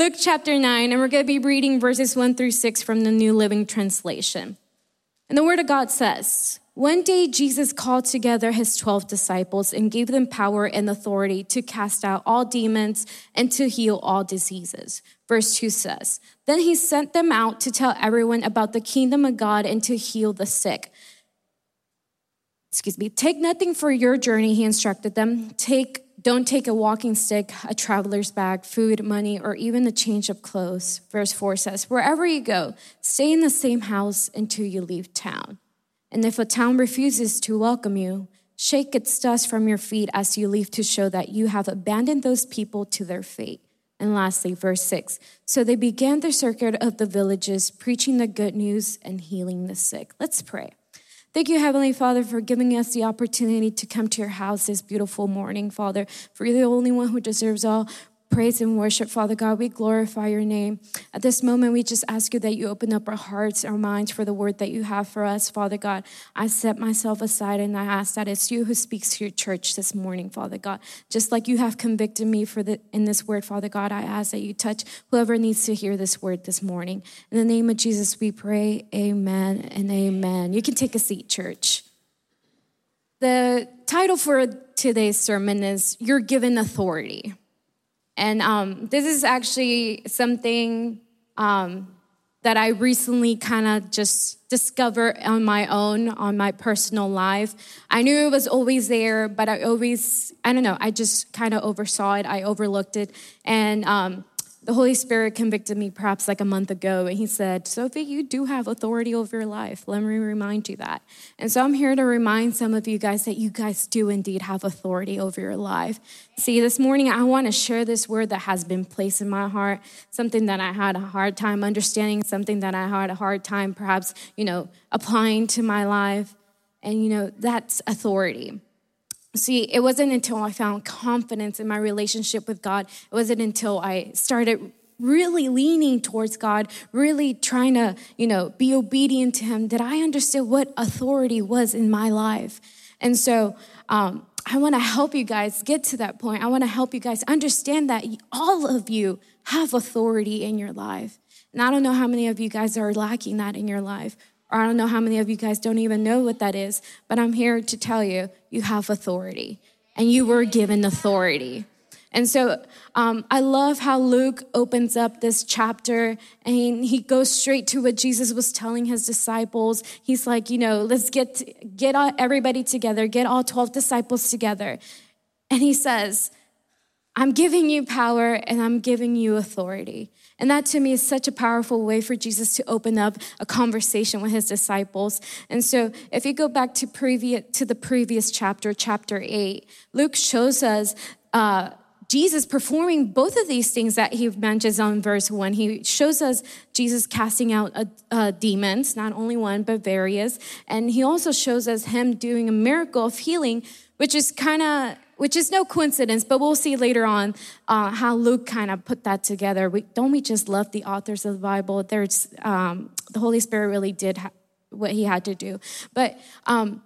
Luke chapter 9, and we're going to be reading verses 1 through 6 from the New Living Translation. And the Word of God says, One day Jesus called together his 12 disciples and gave them power and authority to cast out all demons and to heal all diseases. Verse 2 says, Then he sent them out to tell everyone about the kingdom of God and to heal the sick excuse me, take nothing for your journey, he instructed them. Take don't take a walking stick, a traveler's bag, food, money, or even a change of clothes. Verse 4 says, Wherever you go, stay in the same house until you leave town. And if a town refuses to welcome you, shake its dust from your feet as you leave to show that you have abandoned those people to their fate. And lastly, verse 6 So they began the circuit of the villages, preaching the good news and healing the sick. Let's pray. Thank you, Heavenly Father, for giving us the opportunity to come to your house this beautiful morning, Father. For you're the only one who deserves all praise and worship, Father God. We glorify your name. At this moment, we just ask you that you open up our hearts, our minds for the word that you have for us, Father God. I set myself aside and I ask that it's you who speaks to your church this morning, Father God. Just like you have convicted me for the in this word, Father God, I ask that you touch whoever needs to hear this word this morning. In the name of Jesus, we pray. Amen and amen. You can take a seat, church. The title for today's sermon is You're Given Authority. And um, this is actually something um, that I recently kind of just discovered on my own, on my personal life. I knew it was always there, but I always, I don't know, I just kind of oversaw it, I overlooked it. And um, the Holy Spirit convicted me perhaps like a month ago, and He said, Sophie, you do have authority over your life. Let me remind you that. And so I'm here to remind some of you guys that you guys do indeed have authority over your life. See, this morning I want to share this word that has been placed in my heart, something that I had a hard time understanding, something that I had a hard time perhaps, you know, applying to my life. And, you know, that's authority. See, it wasn't until I found confidence in my relationship with God, it wasn't until I started really leaning towards God, really trying to, you know, be obedient to Him, that I understood what authority was in my life. And so, um, I want to help you guys get to that point. I want to help you guys understand that all of you have authority in your life. And I don't know how many of you guys are lacking that in your life. Or I don't know how many of you guys don't even know what that is, but I'm here to tell you you have authority and you were given authority. And so um, I love how Luke opens up this chapter and he, goes straight to what Jesus was telling his disciples. He's like, you know, let's get get all, everybody together, get all 12 disciples together. And he says, I'm giving you power and I'm giving you authority. And that to me is such a powerful way for Jesus to open up a conversation with his disciples. And so if you go back to previous to the previous chapter, chapter eight, Luke shows us uh, Jesus performing both of these things that he mentions on verse one. He shows us Jesus casting out uh, uh, demons, not only one, but various. And he also shows us him doing a miracle of healing, which is kind of which is no coincidence, but we'll see later on uh, how Luke kind of put that together. We, don't we just love the authors of the Bible? There's um, the Holy Spirit really did ha- what he had to do. But um,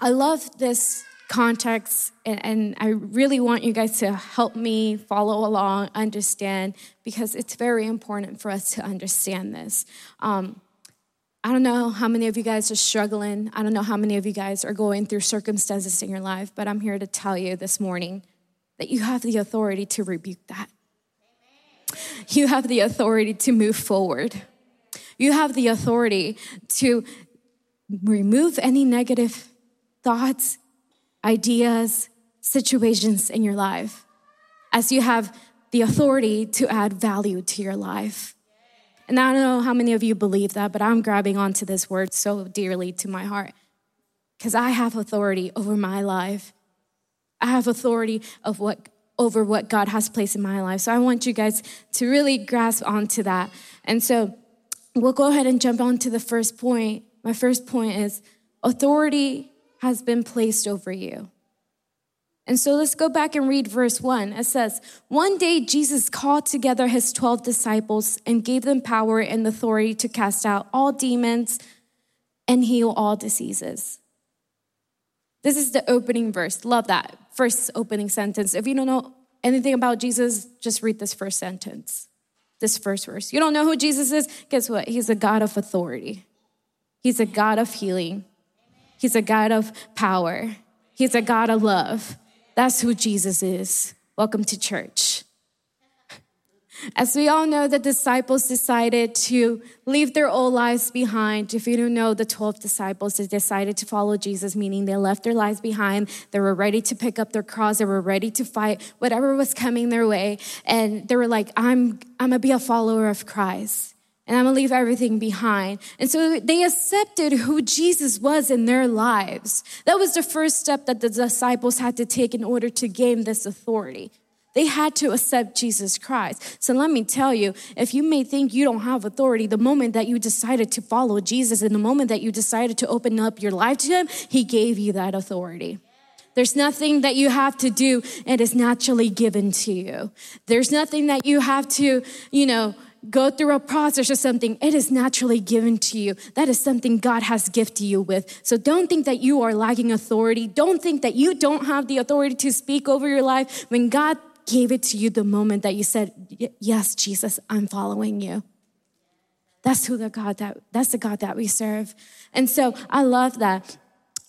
I love this context, and, and, I really want you guys to help me follow along, understand, because it's very important for us to understand this. Um, I don't know how many of you guys are struggling. I don't know how many of you guys are going through circumstances in your life, but I'm here to tell you this morning that you have the authority to rebuke that. You have the authority to move forward. You have the authority to remove any negative thoughts, ideas, situations in your life, as you have the authority to add value to your life. And I don't know how many of you believe that, but I'm grabbing onto this word so dearly to my heart because I have authority over my life. I have authority of what over what God has placed in my life. So I want you guys to really grasp onto that. And so we'll go ahead and jump on to the first point. My first point is authority has been placed over you. And so let's go back and read verse 1. It says, One day Jesus called together his 12 disciples and gave them power and authority to cast out all demons and heal all diseases. This is the opening verse. Love that first opening sentence. If you don't know anything about Jesus, just read this first sentence. this first verse. You don't know who Jesus is? Guess what? He's a God of authority. He's a God of healing. He's a God of power. He's a God of love. That's who Jesus is. Welcome to church. As we all know, the disciples decided to leave their old lives behind. If you don't know, the 12 disciples decided to follow Jesus, meaning they left their lives behind. They were ready to pick up their cross. They were ready to fight whatever was coming their way. And they were like, I'm, I'm gonna be a follower of Christ and I'm gonna leave everything behind. And so they accepted who Jesus was in their lives. That was the first step that the disciples had to take in order to gain this authority. They had to accept Jesus Christ. So let me tell you, if you may think you don't have authority, the moment that you decided to follow Jesus and the moment that you decided to open up your life to Him, He gave you that authority. There's nothing that you have to do, and it is naturally given to you. There's nothing that you have to, you know, go through a process or something, it is naturally given to you. That is something God has gifted you with. So don't think that you are lacking authority. Don't think that you don't have the authority to speak over your life when God gave it to you the moment that you said, Yes, Jesus, I'm following you. That's who the God that that's the God that we serve. And so I love that.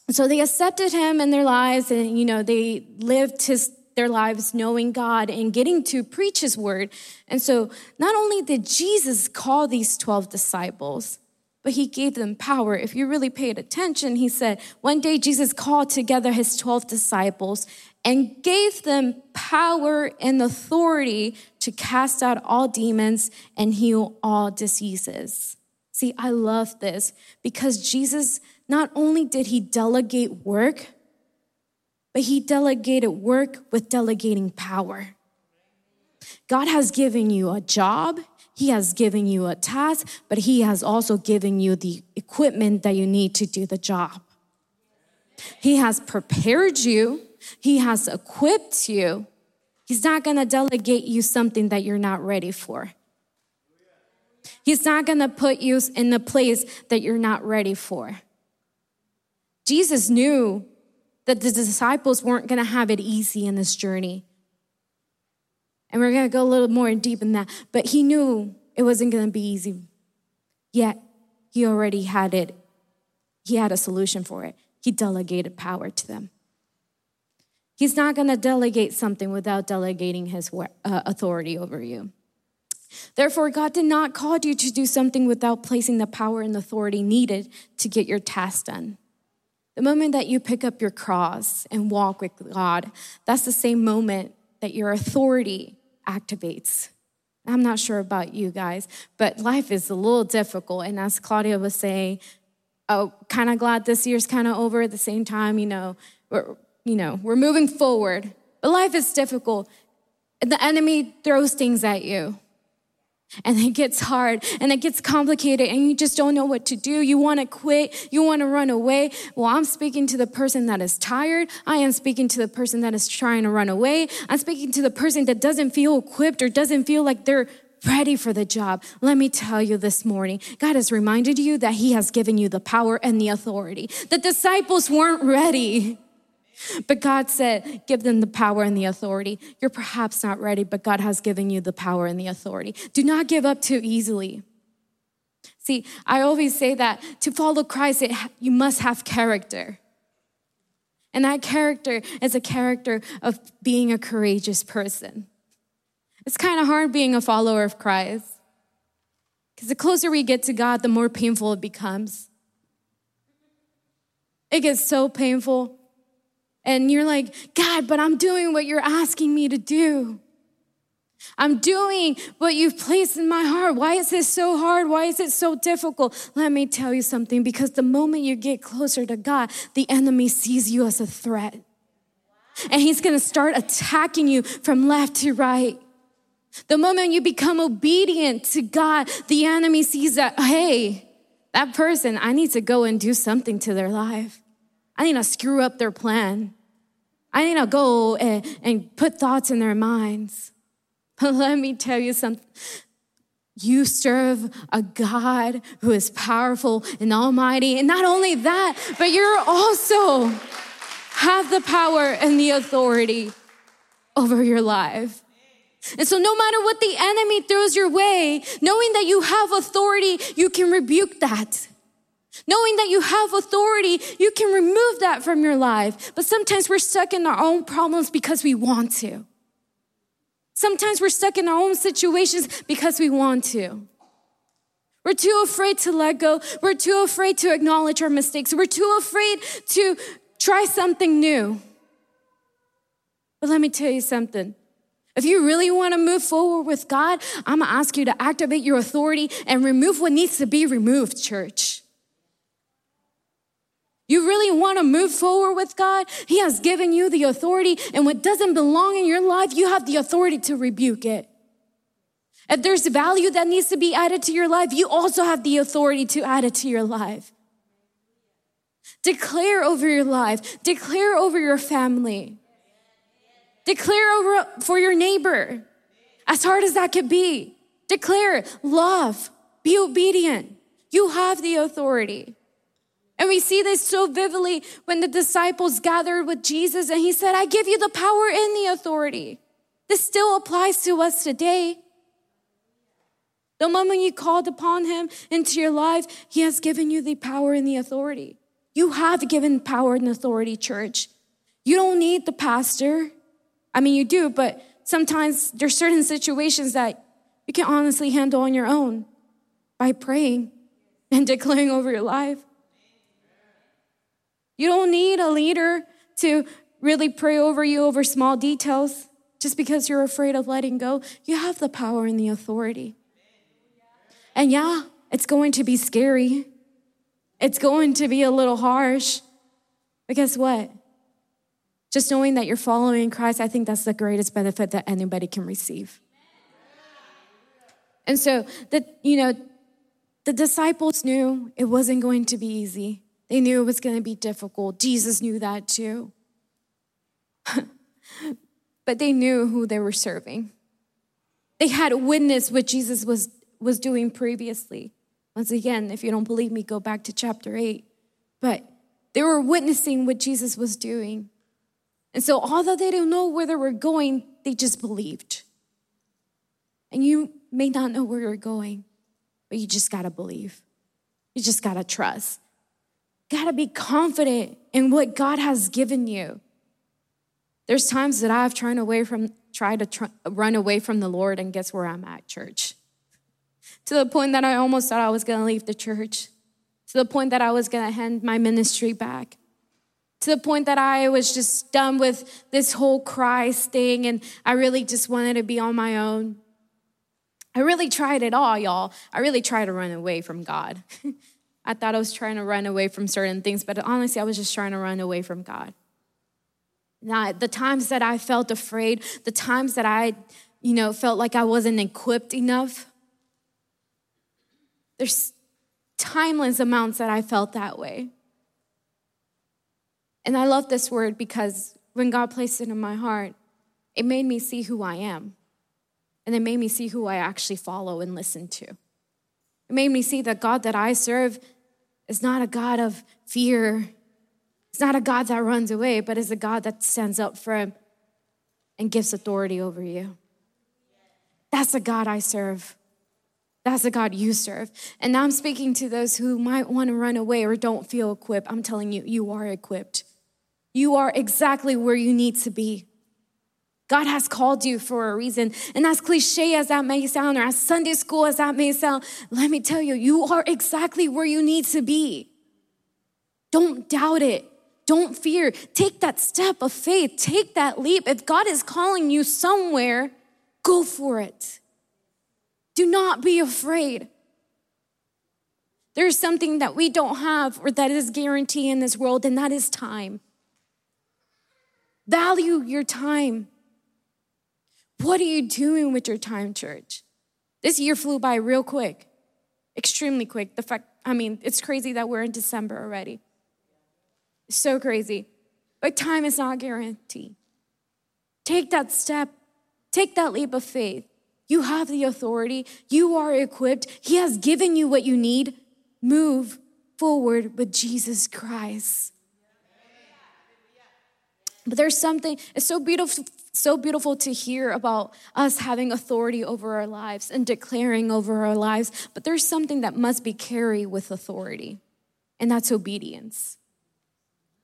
So they accepted him in their lives and you know they lived his their lives knowing God and getting to preach his word. And so not only did Jesus call these 12 disciples, but he gave them power. If you really paid attention, he said, one day Jesus called together his 12 disciples and gave them power and authority to cast out all demons and heal all diseases. See, I love this because Jesus not only did he delegate work, but he delegated work with delegating power. God has given you a job, He has given you a task, but He has also given you the equipment that you need to do the job. He has prepared you he has equipped you. He's not going to delegate you something that you're not ready for. He's not going to put you in a place that you're not ready for. Jesus knew that the disciples weren't going to have it easy in this journey. And we're going to go a little more deep in that. But he knew it wasn't going to be easy. Yet, he already had it. He had a solution for it. He delegated power to them. He's not going to delegate something without delegating his uh, authority over you. Therefore, God did not call you to do something without placing the power and authority needed to get your task done. The moment that you pick up your cross and walk with God, that's the same moment that your authority activates. I'm not sure about you guys, but life is a little difficult. And as Claudia was saying, oh, kind of glad this year's kind of over at the same time, you know, we're, you know, we're moving forward. But life is difficult. And the enemy throws things at you. And it gets hard and it gets complicated and you just don't know what to do. You want to quit. You want to run away. Well, I'm speaking to the person that is tired. I am speaking to the person that is trying to run away. I'm speaking to the person that doesn't feel equipped or doesn't feel like they're ready for the job. Let me tell you this morning, God has reminded you that He has given you the power and the authority. The disciples weren't ready. But God said, give them the power and the authority. You're perhaps not ready, but God has given you the power and the authority. Do not give up too easily. See, I always say that to follow Christ, it, you must have character. And that character is a character of being a courageous person. It's kind of hard being a follower of Christ because the closer we get to God, the more painful it becomes. It gets so painful and you're like, God, but I'm doing what you're asking me to do. I'm doing what you've placed in my heart. Why is this so hard? Why is it so difficult? Let me tell you something because the moment you get closer to God, the enemy sees you as a threat. And he's gonna start attacking you from left to right. The moment you become obedient to God, the enemy sees that, hey, that person, I need to go and do something to their life. I need to screw up their plan. I need to go and, and put thoughts in their minds. But let me tell you something. You serve a God who is powerful and almighty. And not only that, but you're also have the power and the authority over your life. And so, no matter what the enemy throws your way, knowing that you have authority, you can rebuke that. Knowing that you have authority, you can remove that from your life. But sometimes we're stuck in our own problems because we want to. Sometimes we're stuck in our own situations because we want to. We're too afraid to let go. We're too afraid to acknowledge our mistakes. We're too afraid to try something new. But let me tell you something. If you really want to move forward with God, I'm going to ask you to activate your authority and remove what needs to be removed, church. You really want to move forward with God? He has given you the authority, and what doesn't belong in your life, you have the authority to rebuke it. If there's value that needs to be added to your life, you also have the authority to add it to your life. Declare over your life, declare over your family, declare over for your neighbor, as hard as that could be. Declare love, be obedient. You have the authority. And we see this so vividly when the disciples gathered with Jesus and he said, I give you the power and the authority. This still applies to us today. The moment you called upon him into your life, he has given you the power and the authority. You have given power and authority, church. You don't need the pastor. I mean, you do, but sometimes there's certain situations that you can honestly handle on your own by praying and declaring over your life. You don't need a leader to really pray over you over small details just because you're afraid of letting go. You have the power and the authority. And yeah, it's going to be scary. It's going to be a little harsh. But guess what? Just knowing that you're following Christ, I think that's the greatest benefit that anybody can receive. And so the you know, the disciples knew it wasn't going to be easy. They knew it was going to be difficult. Jesus knew that too. but they knew who they were serving. They had witnessed what Jesus was, was doing previously. Once again, if you don't believe me, go back to chapter 8. But they were witnessing what Jesus was doing. And so, although they didn't know where they were going, they just believed. And you may not know where you're going, but you just gotta believe. You just gotta trust gotta be confident in what God has given you. There's times that I've tried away from tried to try, run away from the Lord, and guess where I'm at, church? To the point that I almost thought I was gonna leave the church. To the point that I was gonna hand my ministry back. To the point that I was just done with this whole Christ thing, and I really just wanted to be on my own. I really tried it all, y'all. I really tried to run away from God. I thought I was trying to run away from certain things, but honestly, I was just trying to run away from God. Now, the times that I felt afraid, the times that I, you know, felt like I wasn't equipped enough, there's timeless amounts that I felt that way. And I love this word because when God placed it in my heart, it made me see who I am. And it made me see who I actually follow and listen to. It made me see that God that I serve is not a God of fear. It's not a God that runs away, but is a God that stands up for him and gives authority over you. That's the God I serve. That's the God you serve. And now I'm speaking to those who might want to run away or don't feel equipped. I'm telling you, you are equipped. You are exactly where you need to be. God has called you for a reason. And as cliche as that may sound, or as Sunday school as that may sound, let me tell you, you are exactly where you need to be. Don't doubt it. Don't fear. Take that step of faith. Take that leap. If God is calling you somewhere, go for it. Do not be afraid. There's something that we don't have or that is guaranteed in this world, and that is time. Value your time. What are you doing with your time, church? This year flew by real quick, extremely quick. The fact, I mean, it's crazy that we're in December already. So crazy. But time is not guaranteed. Take that step, take that leap of faith. You have the authority, you are equipped, He has given you what you need. Move forward with Jesus Christ. But there's something, it's so beautiful so beautiful to hear about us having authority over our lives and declaring over our lives, but there's something that must be carried with authority, and that's obedience.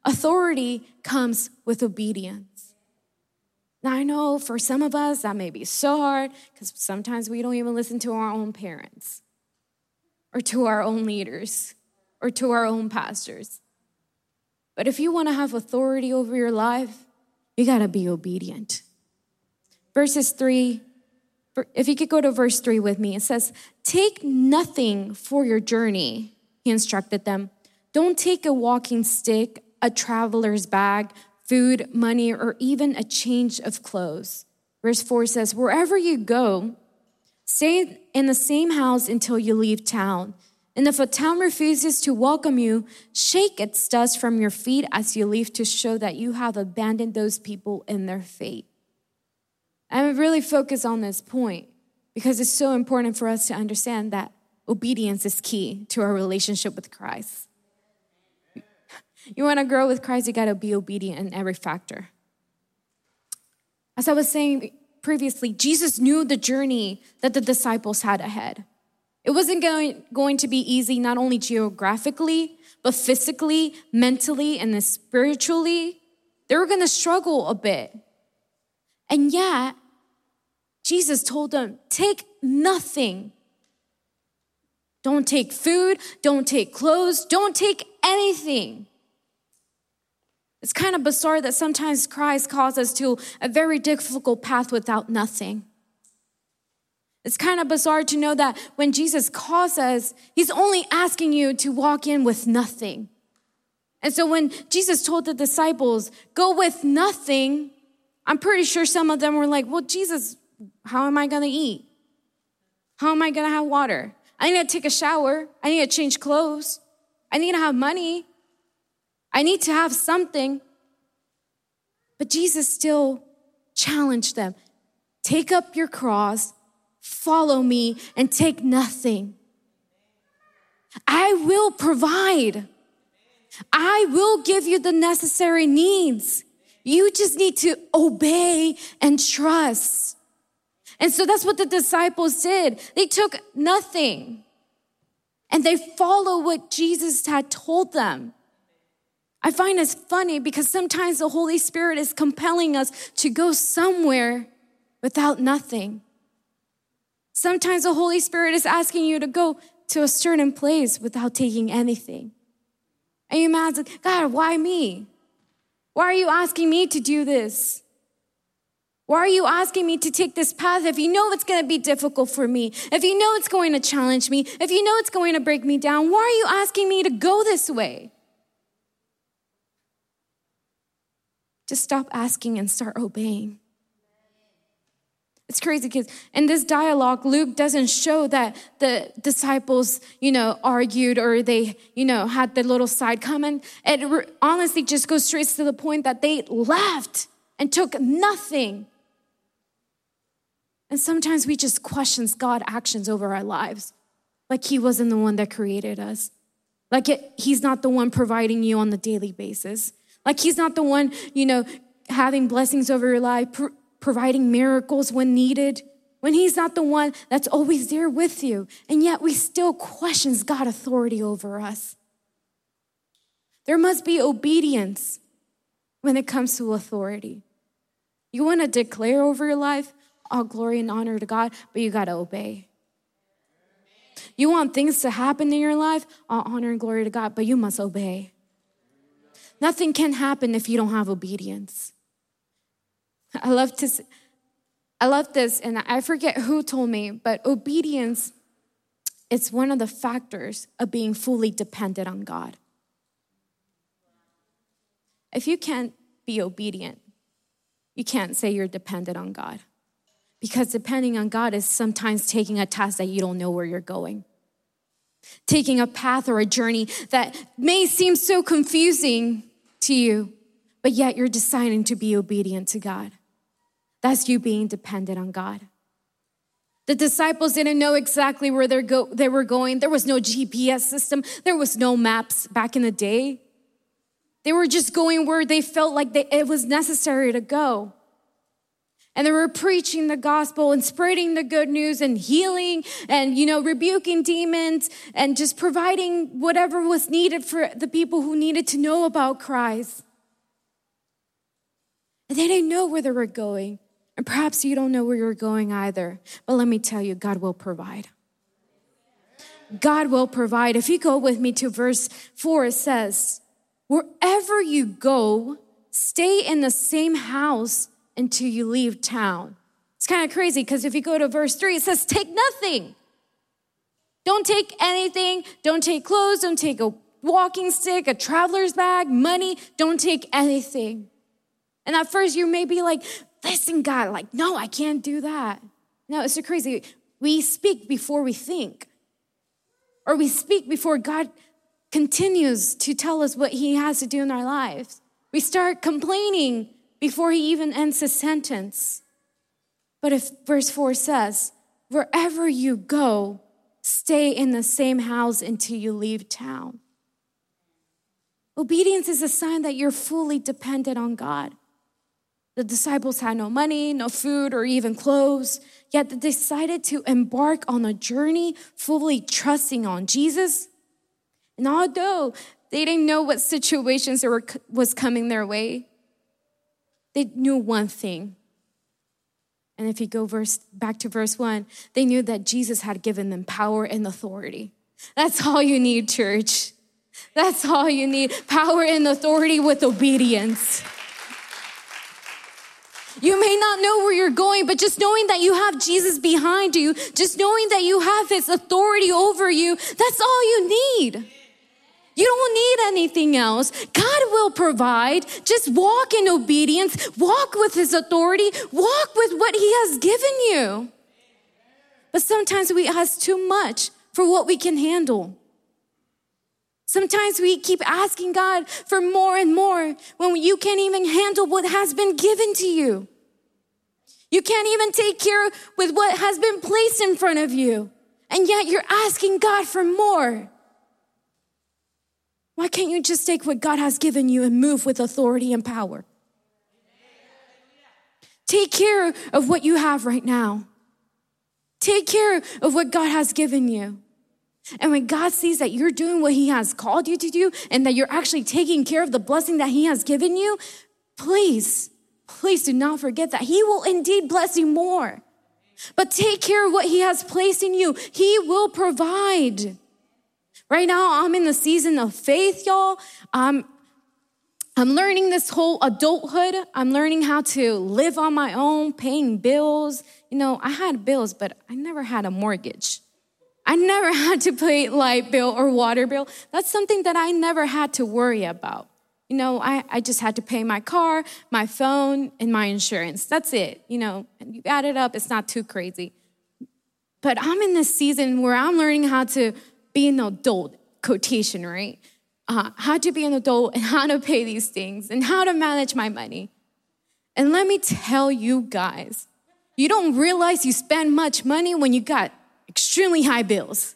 Authority comes with obedience. Now, I know for some of us that may be so hard because sometimes we don't even listen to our own parents or to our own leaders or to our own pastors. But if you want to have authority over your life, you got to be obedient. Verses three, if you could go to verse three with me, it says, Take nothing for your journey, he instructed them. Don't take a walking stick, a traveler's bag, food, money, or even a change of clothes. Verse 4 says, Wherever you go, stay in the same house until you leave town. And if a town refuses to welcome you, shake its dust from your feet as you leave to show that you have abandoned those people in their fate. I really focused on this point because it's so important for us to understand that obedience is key to our relationship with Christ. You want to grow with Christ, you got to be obedient in every factor. As I was saying previously, Jesus knew the journey that the disciples had ahead. It wasn't going, going to be easy, not only geographically, but physically, mentally, and spiritually. They were going to struggle a bit. And yet, Jesus told them, take nothing. Don't take food, don't take clothes, don't take anything. It's kind of bizarre that sometimes Christ calls us to a very difficult path without nothing. It's kind of bizarre to know that when Jesus calls us, he's only asking you to walk in with nothing. And so when Jesus told the disciples, go with nothing, I'm pretty sure some of them were like, well, Jesus, how am I going to eat? How am I going to have water? I need to take a shower. I need to change clothes. I need to have money. I need to have something. But Jesus still challenged them take up your cross follow me and take nothing. I will provide. I will give you the necessary needs. You just need to obey and trust. And so that's what the disciples did. They took nothing and they follow what Jesus had told them. I find this funny because sometimes the Holy Spirit is compelling us to go somewhere without nothing. Sometimes the Holy Spirit is asking you to go to a certain place without taking anything. And you imagine, God, why me? Why are you asking me to do this? Why are you asking me to take this path if you know it's going to be difficult for me? If you know it's going to challenge me? If you know it's going to break me down? Why are you asking me to go this way? Just stop asking and start obeying. It's crazy because in this dialogue, Luke doesn't show that the disciples, you know, argued or they, you know, had the little side comment. It honestly just goes straight to the point that they left and took nothing. And sometimes we just question God actions over our lives, like He wasn't the one that created us, like it, He's not the one providing you on the daily basis, like He's not the one, you know, having blessings over your life providing miracles when needed, when he's not the one that's always there with you. And yet we still questions God authority over us. There must be obedience when it comes to authority. You want to declare over your life all glory and honor to God, but you got to obey. You want things to happen in your life, all honor and glory to God, but you must obey. Nothing can happen if you don't have obedience. I love to I love this and I forget who told me, but obedience is one of the factors of being fully dependent on God. If you can't be obedient, you can't say you're dependent on God. Because depending on God is sometimes taking a task that you don't know where you're going. Taking a path or a journey that may seem so confusing to you, but yet you're deciding to be obedient to God. That's you being dependent on God. The disciples didn't know exactly where they go, they were going. There was no GPS system, there was no maps back in the day. They were just going where they felt like they, it was necessary to go. And they were preaching the gospel and spreading the good news and healing and, you know, rebuking demons and just providing whatever was needed for the people who needed to know about Christ. And they didn't know where they were going. And perhaps you don't know where you're going either. But let me tell you, God will provide. God will provide. If you go with me to verse 4, it says, Wherever you go, stay in the same house until you leave town. It's kind of crazy because if you go to verse 3, it says, Take nothing. Don't take anything. Don't take clothes. Don't take a walking stick, a traveler's bag, money. Don't take anything. And at first, you may be like, Listen, God, like, no, I can't do that. No, it's so crazy. We speak before we think, or we speak before God continues to tell us what He has to do in our lives. We start complaining before he even ends his sentence. But if verse 4 says, wherever you go, stay in the same house until you leave town. Obedience is a sign that you're fully dependent on God. The disciples had no money, no food, or even clothes, yet they decided to embark on a journey fully trusting on Jesus. And although they didn't know what situations were, was coming their way, they knew one thing. And if you go verse, back to verse one, they knew that Jesus had given them power and authority. That's all you need, church. That's all you need power and authority with obedience. You may not know where you're going, but just knowing that you have Jesus behind you, just knowing that you have his authority over you, that's all you need. You don't need anything else. God will provide. Just walk in obedience, walk with His authority, walk with what He has given you. But sometimes we ask too much for what we can handle. Sometimes we keep asking God for more and more when you can't even handle what has been given to you. You can't even take care with what has been placed in front of you. And yet you're asking God for more. Why can't you just take what God has given you and move with authority and power? Take care of what you have right now. Take care of what God has given you. And when God sees that you're doing what He has called you to do and that you're actually taking care of the blessing that He has given you, please, please do not forget that He will indeed bless you more. But take care of what He has placed in you, He will provide. Right now, I'm in the season of faith, y'all. I'm, I'm learning this whole adulthood. I'm learning how to live on my own, paying bills. You know, I had bills, but I never had a mortgage. I never had to pay light bill or water bill. That's something that I never had to worry about. You know, I, I just had to pay my car, my phone, and my insurance. That's it. You know, and you add it up, it's not too crazy. But I'm in this season where I'm learning how to be an adult, quotation, right? Uh, how to be an adult and how to pay these things and how to manage my money. And let me tell you guys, you don't realize you spend much money when you got extremely high bills.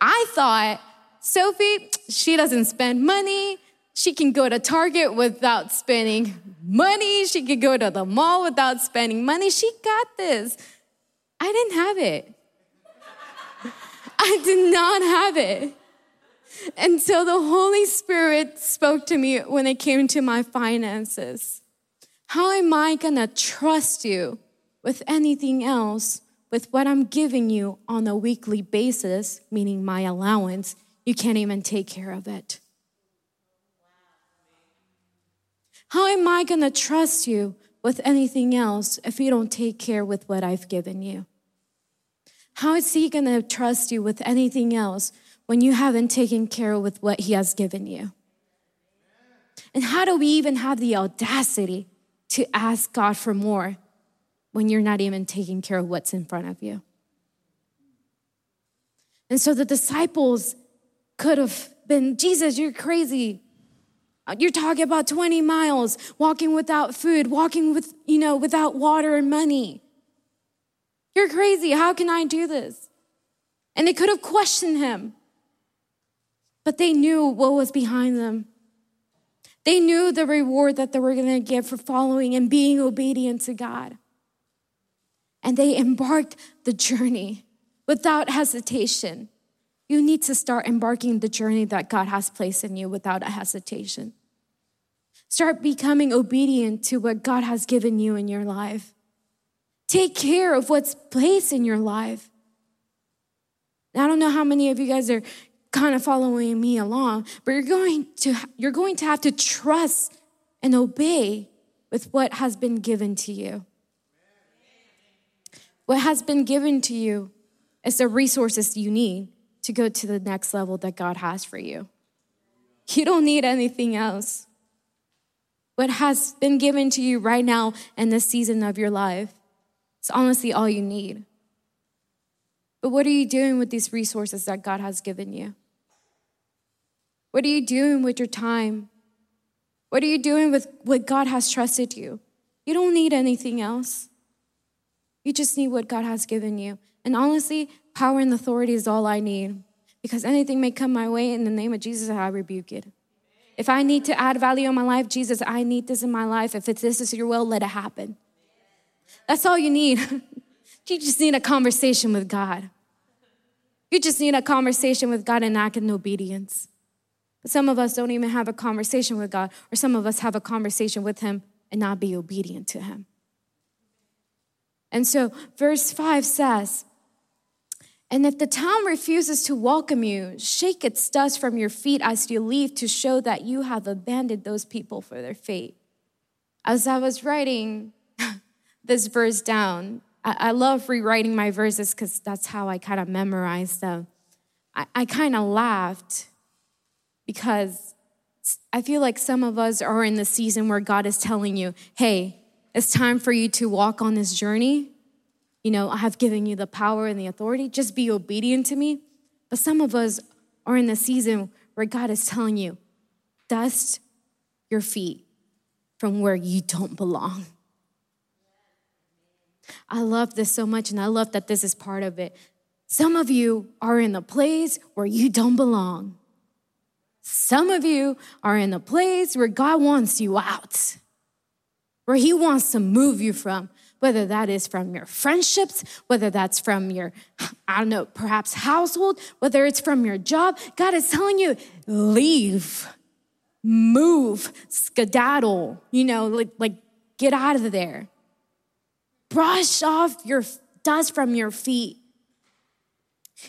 I thought, Sophie, she doesn't spend money. She can go to Target without spending money. She can go to the mall without spending money. She got this. I didn't have it. I did not have it. Until the Holy Spirit spoke to me when it came to my finances. How am I gonna trust you with anything else with what I'm giving you on a weekly basis, meaning my allowance? You can't even take care of it. How am I gonna trust you with anything else if you don't take care with what I've given you? How is he going to trust you with anything else when you haven't taken care with what he has given you? And how do we even have the audacity to ask God for more when you're not even taking care of what's in front of you? And so the disciples could have been, Jesus, you're crazy. You're talking about 20 miles, walking without food, walking with, you know, without water and money. You're crazy. How can I do this? And they could have questioned him, but they knew what was behind them. They knew the reward that they were going to get for following and being obedient to God. and they embarked the journey without hesitation. You need to start embarking the journey that God has placed in you without a hesitation. Start becoming obedient to what God has given you in your life. Take care of what's placed in your life. I don't know how many of you guys are kind of following me along, but you're going to you're going to have to trust and obey with what has been given to you. What has been given to you is the resources you need to go to the next level that God has for you. You don't need anything else. What has been given to you right now in this season of your life is honestly all you need. But what are you doing with these resources that God has given you? What are you doing with your time? What are you doing with what God has trusted you? You don't need anything else. You just need what God has given you. And honestly, power and authority is all I need because anything may come my way in the name of Jesus, I rebuke it. If I need to add value in my life, Jesus, I need this in my life. If it's this is your will, let it happen. That's all you need. you just need a conversation with God. You just need a conversation with God and act in obedience. But some of us don't even have a conversation with God, or some of us have a conversation with Him and not be obedient to Him. And so, verse 5 says, And if the town refuses to welcome you, shake its dust from your feet as you leave to show that you have abandoned those people for their fate. As I was writing this verse down, I, love rewriting my verses because that's how I kind of memorize them. I, I kind of laughed because I feel like some of us are in the season where God is telling you, hey, it's time for you to walk on this journey. You know, I have given you the power and the authority. Just be obedient to me. But some of us are in the season where God is telling you, dust your feet from where you don't belong. I love this so much, and I love that this is part of it. Some of you are in a place where you don't belong. Some of you are in a place where God wants you out, where He wants to move you from, whether that is from your friendships, whether that's from your, I don't know, perhaps household, whether it's from your job. God is telling you, leave, move, skedaddle, you know, like, like get out of there. Brush off your dust from your feet.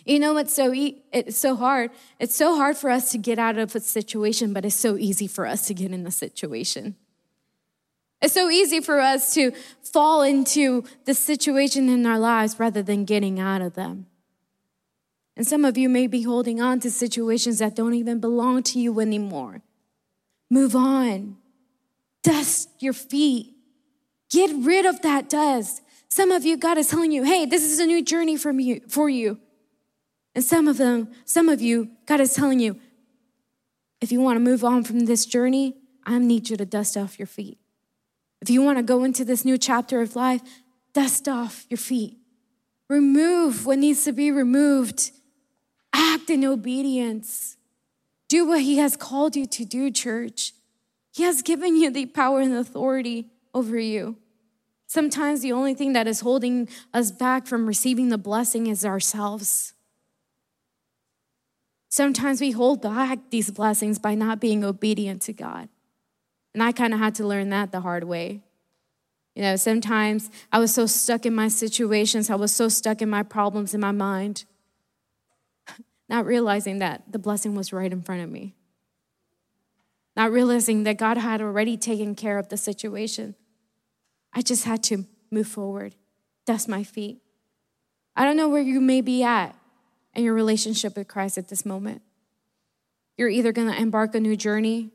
You know what's so e- it's so hard? It's so hard for us to get out of a situation, but it's so easy for us to get in the situation. It's so easy for us to fall into the situation in our lives rather than getting out of them. And some of you may be holding on to situations that don't even belong to you anymore. Move on. Dust your feet. Get rid of that dust. Some of you, God is telling you, hey, this is a new journey for you. And some of them, some of you, God is telling you, if you want to move on from this journey, I need you to dust off your feet. If you want to go into this new chapter of life, dust off your feet. Remove what needs to be removed. Act in obedience. Do what He has called you to do, church. He has given you the power and authority over you. Sometimes the only thing that is holding us back from receiving the blessing is ourselves. Sometimes we hold back these blessings by not being obedient to God. And I kind of had to learn that the hard way. You know, sometimes I was so stuck in my situations, I was so stuck in my problems in my mind, not realizing that the blessing was right in front of me. Not realizing that God had already taken care of the situation. I just had to move forward, dust my feet. I don't know where you may be at and your relationship with Christ at this moment. You're either going to embark a new journey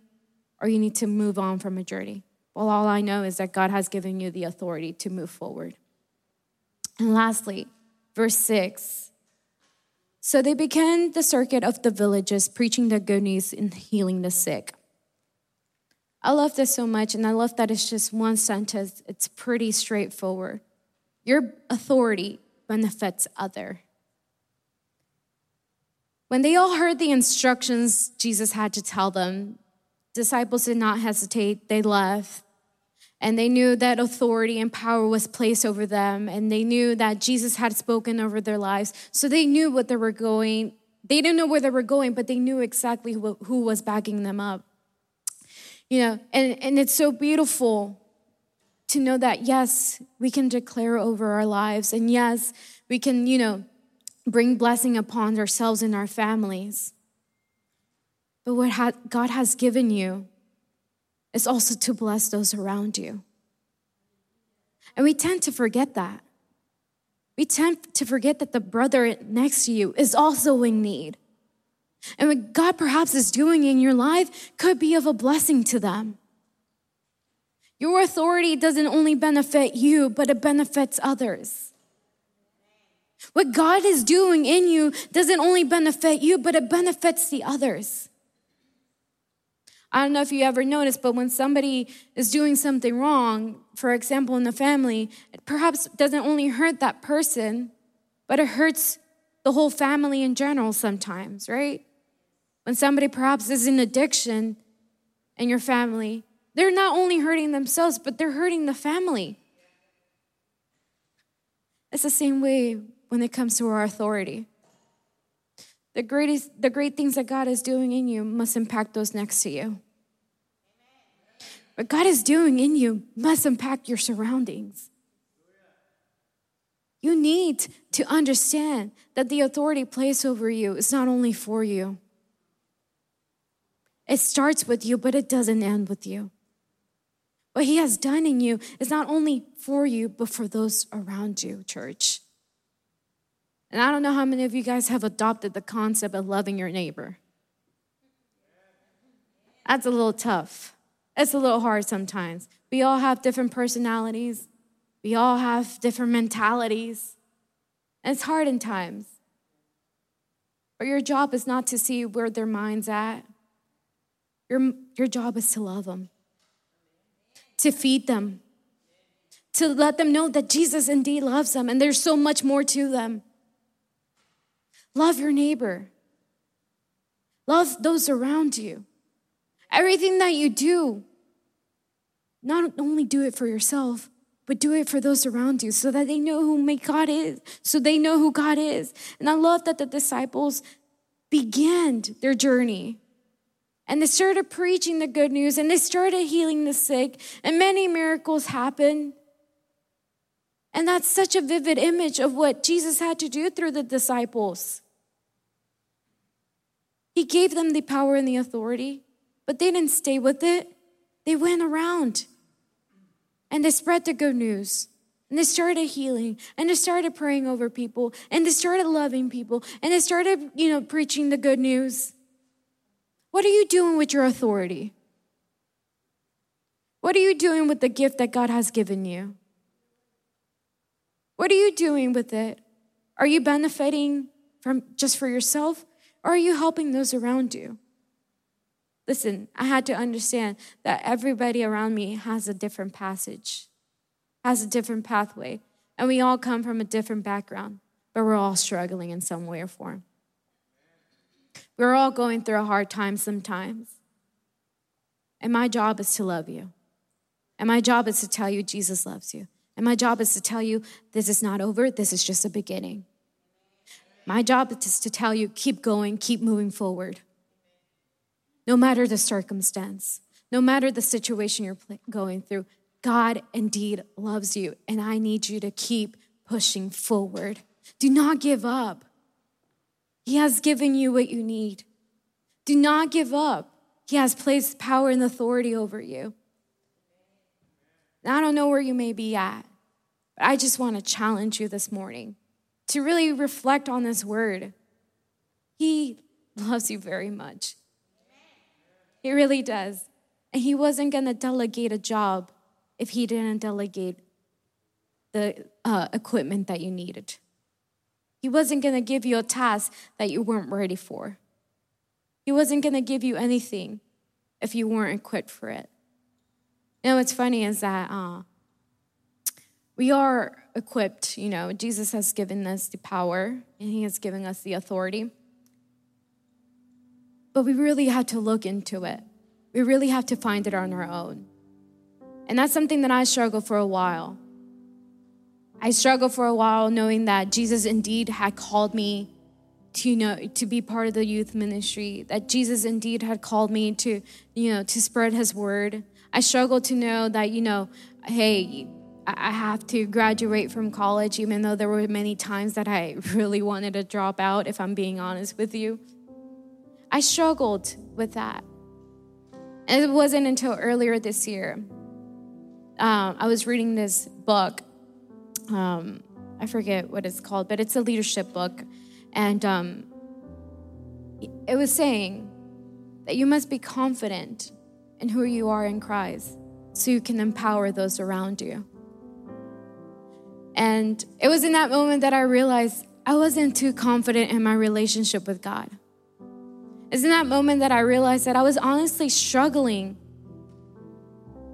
or you need to move on from a journey. Well, all I know is that God has given you the authority to move forward. And lastly, verse 6. So they began the circuit of the villages, preaching the good news and healing the sick. I love this so much, and I love that it's just one sentence. It's pretty straightforward. Your authority benefits other. When they all heard the instructions Jesus had to tell them, disciples did not hesitate. They left And they knew that authority and power was placed over them. And they knew that Jesus had spoken over their lives. So they knew what they were going. They didn't know where they were going, but they knew exactly who, was backing them up. You know, and, and it's so beautiful to know that, yes, we can declare over our lives. And yes, we can, you know, bring blessing upon ourselves and our families. But what God has given you is also to bless those around you. And we tend to forget that. We tend to forget that the brother next to you is also in need. And what God perhaps is doing in your life could be of a blessing to them. Your authority doesn't only benefit you, but it benefits others. What God is doing in you doesn't only benefit you, but it benefits the others. I don't know if you ever noticed, but when somebody is doing something wrong, for example, in the family, it perhaps doesn't only hurt that person, but it hurts the whole family in general sometimes, right? When somebody perhaps is in addiction in your family, they're not only hurting themselves, but they're hurting the family. It's the same way when it comes to our authority. The greatest, the great things that God is doing in you must impact those next to you. What God is doing in you must impact your surroundings. You need to understand that the authority placed over you is not only for you. It starts with you, but it doesn't end with you. What He has done in you is not only for you, but for those around you, church. And I don't know how many of you guys have adopted the concept of loving your neighbor. That's a little tough. It's a little hard sometimes. We all have different personalities, we all have different mentalities. And it's hard in times. But your job is not to see where their mind's at. Your, your job is to love them, to feed them, to let them know that Jesus indeed loves them and there's so much more to them. Love your neighbor. Love those around you. Everything that you do, not only do it for yourself, but do it for those around you so that they know who make God is, so they know who God is. And I love that the disciples began their journey and they started preaching the good news and they started healing the sick, and many miracles happened. And that's such a vivid image of what Jesus had to do through the disciples. He gave them the power and the authority, but they didn't stay with it. They went around and they spread the good news. And they started healing and they started praying over people and they started loving people and they started, you know, preaching the good news. What are you doing with your authority? What are you doing with the gift that God has given you? What are you doing with it? Are you benefiting from just for yourself or are you helping those around you? Listen, I had to understand that everybody around me has a different passage, has a different pathway, and we all come from a different background, but we're all struggling in some way or form. We're all going through a hard time sometimes. And my job is to love you. And my job is to tell you Jesus loves you. And my job is to tell you this is not over, this is just a beginning. My job is to tell you keep going, keep moving forward. No matter the circumstance, no matter the situation you're going through, God indeed loves you, and I need you to keep pushing forward. Do not give up. He has given you what you need. Do not give up. He has placed power and authority over you. I don't know where you may be at, but I just want to challenge you this morning to really reflect on this word. He loves you very much. He really does. And he wasn't going to delegate a job if he didn't delegate the uh, equipment that you needed. He wasn't going to give you a task that you weren't ready for. He wasn't going to give you anything if you weren't equipped for it. You know, what's funny is that uh, we are equipped, you know, Jesus has given us the power and he has given us the authority. But we really have to look into it. We really have to find it on our own. And that's something that I struggled for a while. I struggled for a while knowing that Jesus indeed had called me to you know to be part of the youth ministry that jesus indeed had called me to you know to spread his word. I struggled to know that you know hey i have to graduate from college even though there were many times that i really wanted to drop out if i'm being honest with you. I struggled with that. And it wasn't until earlier this year um, i was reading this book um, i forget what it's called but it's a leadership book and um, it was saying that you must be confident in who you are in Christ so you can empower those around you. And it was in that moment that I realized I wasn't too confident in my relationship with God. It's in that moment that I realized that I was honestly struggling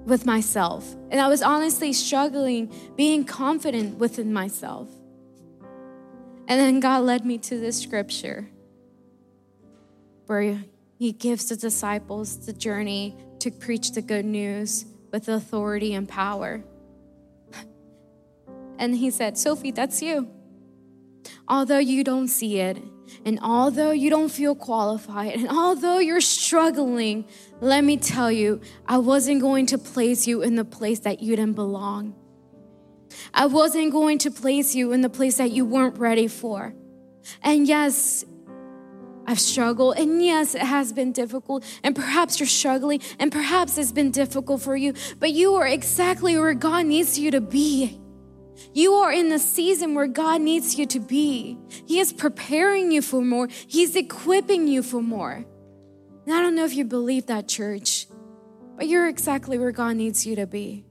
with myself. And I was honestly struggling being confident within myself. And then God led me to this scripture where He gives the disciples the journey to preach the good news with authority and power. And He said, Sophie, that's you. Although you don't see it, and although you don't feel qualified, and although you're struggling, let me tell you, I wasn't going to place you in the place that you didn't belong. I wasn't going to place you in the place that you weren't ready for. And yes, I've struggled, and yes, it has been difficult, and perhaps you're struggling, and perhaps it's been difficult for you, but you are exactly where God needs you to be. You are in the season where God needs you to be. He is preparing you for more, He's equipping you for more. And I don't know if you believe that, church, but you're exactly where God needs you to be.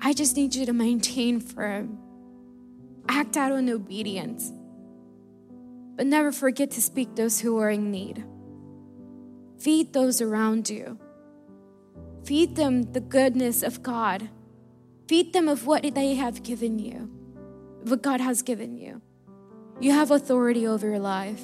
I just need you to maintain firm, act out in obedience, but never forget to speak those who are in need. Feed those around you. Feed them the goodness of God. Feed them of what they have given you, what God has given you. You have authority over your life.